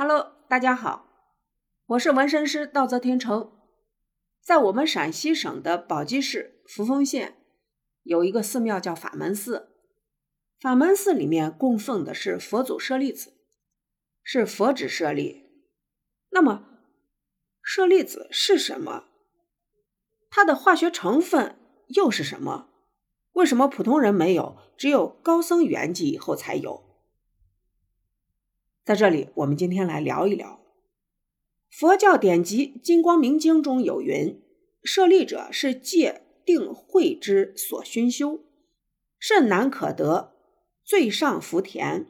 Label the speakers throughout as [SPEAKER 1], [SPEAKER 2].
[SPEAKER 1] Hello，大家好，我是纹身师道泽天成。在我们陕西省的宝鸡市扶风县，有一个寺庙叫法门寺。法门寺里面供奉的是佛祖舍利子，是佛指舍利。那么，舍利子是什么？它的化学成分又是什么？为什么普通人没有，只有高僧圆寂以后才有？在这里，我们今天来聊一聊佛教典籍《金光明经》中有云：“舍利者是戒定慧之所熏修，甚难可得，最上福田。”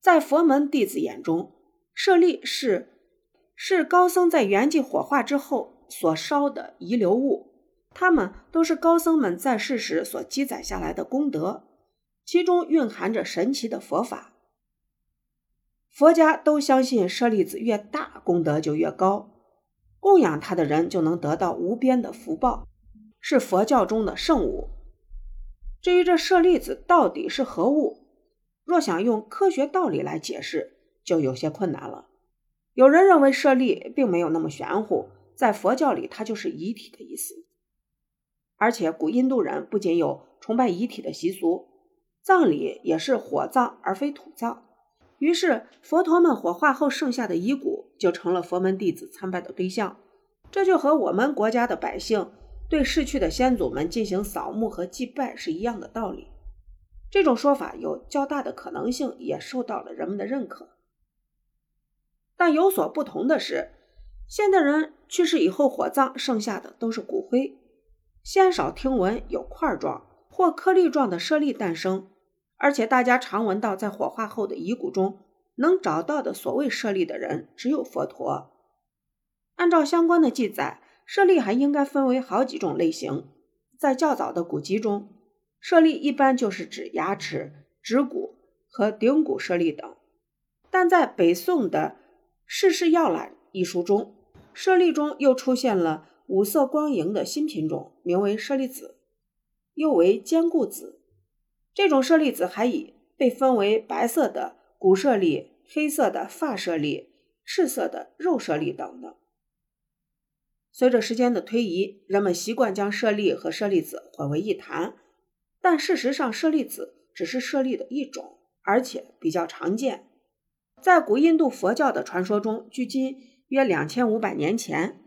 [SPEAKER 1] 在佛门弟子眼中，舍利是是高僧在圆寂火化之后所烧的遗留物，它们都是高僧们在世时所积攒下来的功德，其中蕴含着神奇的佛法。佛家都相信舍利子越大，功德就越高，供养他的人就能得到无边的福报，是佛教中的圣物。至于这舍利子到底是何物，若想用科学道理来解释，就有些困难了。有人认为舍利并没有那么玄乎，在佛教里它就是遗体的意思，而且古印度人不仅有崇拜遗体的习俗，葬礼也是火葬而非土葬。于是，佛陀们火化后剩下的遗骨就成了佛门弟子参拜的对象。这就和我们国家的百姓对逝去的先祖们进行扫墓和祭拜是一样的道理。这种说法有较大的可能性，也受到了人们的认可。但有所不同的是，现代人去世以后火葬，剩下的都是骨灰，鲜少听闻有块状或颗粒状的舍利诞生。而且大家常闻到，在火化后的遗骨中能找到的所谓舍利的人，只有佛陀。按照相关的记载，舍利还应该分为好几种类型。在较早的古籍中，舍利一般就是指牙齿、指骨和顶骨舍利等。但在北宋的《世事要览》一书中，舍利中又出现了五色光莹的新品种，名为舍利子，又为坚固子。这种舍利子还以被分为白色的骨舍利、黑色的发舍利、赤色的肉舍利等等。随着时间的推移，人们习惯将舍利和舍利子混为一谈，但事实上，舍利子只是舍利的一种，而且比较常见。在古印度佛教的传说中，距今约两千五百年前，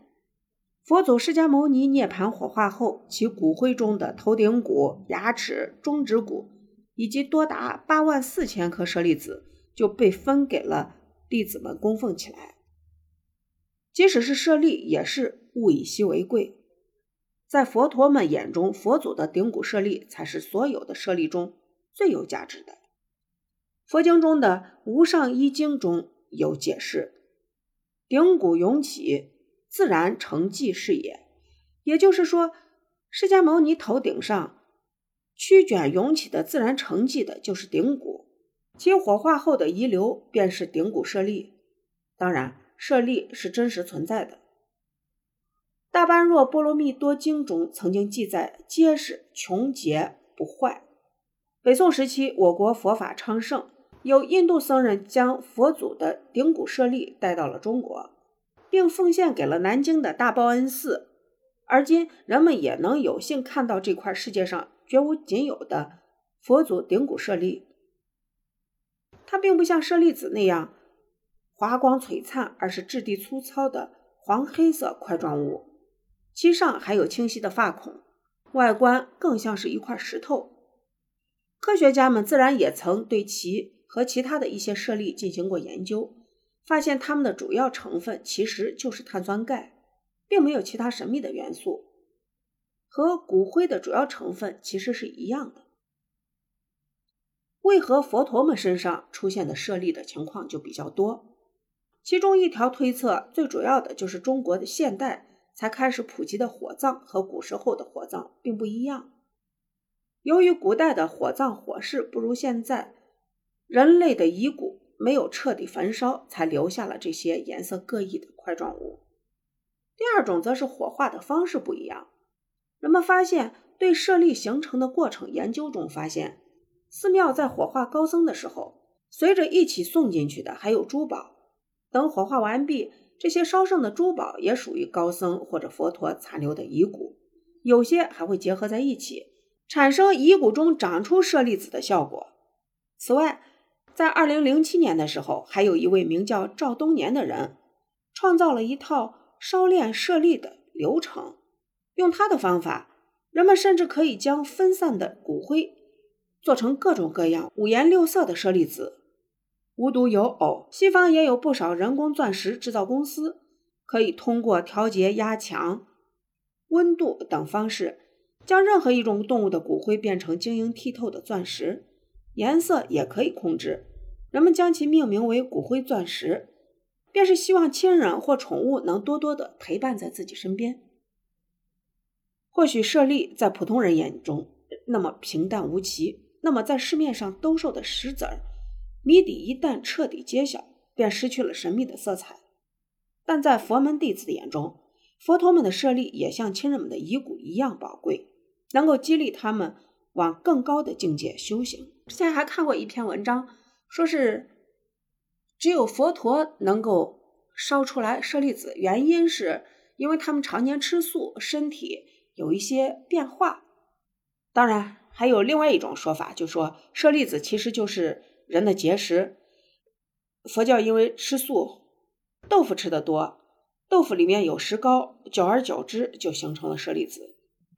[SPEAKER 1] 佛祖释迦牟尼涅盘火化后，其骨灰中的头顶骨、牙齿、中指骨。以及多达八万四千颗舍利子就被分给了弟子们供奉起来。即使是舍利，也是物以稀为贵。在佛陀们眼中，佛祖的顶骨舍利才是所有的舍利中最有价值的。佛经中的《无上一经》中有解释：“顶骨涌起，自然成寂是也。”也就是说，释迦牟尼头顶上。曲卷涌起的自然成绩的就是顶骨，其火化后的遗留便是顶骨舍利。当然，舍利是真实存在的。《大般若波罗蜜多经》中曾经记载，结实穷劫不坏。北宋时期，我国佛法昌盛，有印度僧人将佛祖的顶骨舍利带到了中国，并奉献给了南京的大报恩寺。而今，人们也能有幸看到这块世界上。绝无仅有的佛祖顶骨舍利，它并不像舍利子那样华光璀璨，而是质地粗糙的黄黑色块状物，其上还有清晰的发孔，外观更像是一块石头。科学家们自然也曾对其和其他的一些舍利进行过研究，发现它们的主要成分其实就是碳酸钙，并没有其他神秘的元素。和骨灰的主要成分其实是一样的，为何佛陀们身上出现的舍利的情况就比较多？其中一条推测，最主要的就是中国的现代才开始普及的火葬和古时候的火葬并不一样。由于古代的火葬火势不如现在，人类的遗骨没有彻底焚烧，才留下了这些颜色各异的块状物。第二种则是火化的方式不一样。人们发现，对舍利形成的过程研究中发现，寺庙在火化高僧的时候，随着一起送进去的还有珠宝，等火化完毕，这些烧剩的珠宝也属于高僧或者佛陀残留的遗骨，有些还会结合在一起，产生遗骨中长出舍利子的效果。此外，在二零零七年的时候，还有一位名叫赵东年的人，创造了一套烧炼舍利的流程。用他的方法，人们甚至可以将分散的骨灰做成各种各样、五颜六色的舍利子。无独有偶，西方也有不少人工钻石制造公司，可以通过调节压强、温度等方式，将任何一种动物的骨灰变成晶莹剔透的钻石，颜色也可以控制。人们将其命名为“骨灰钻石”，便是希望亲人或宠物能多多的陪伴在自己身边。或许舍利在普通人眼中那么平淡无奇，那么在市面上兜售的石子儿。谜底一旦彻底揭晓，便失去了神秘的色彩。但在佛门弟子的眼中，佛陀们的舍利也像亲人们的遗骨一样宝贵，能够激励他们往更高的境界修行。之前还看过一篇文章，说是只有佛陀能够烧出来舍利子，原因是因为他们常年吃素，身体有一些变化。当然，还有另外一种说法，就说舍利子其实就是。人的结石，佛教因为吃素，豆腐吃的多，豆腐里面有石膏，久而久之就形成了舍利子。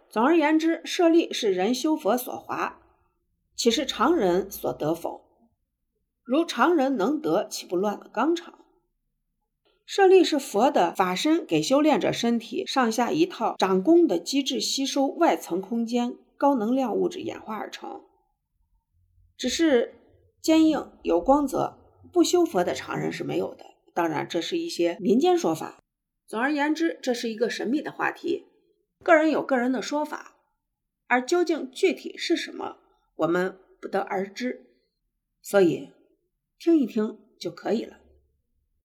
[SPEAKER 1] 总而言之，舍利是人修佛所华，岂是常人所得否？如常人能得，岂不乱了纲常？舍利是佛的法身，给修炼者身体上下一套掌功的机制，吸收外层空间高能量物质演化而成，只是。坚硬有光泽，不修佛的常人是没有的。当然，这是一些民间说法。总而言之，这是一个神秘的话题，个人有个人的说法，而究竟具体是什么，我们不得而知。所以，听一听就可以了。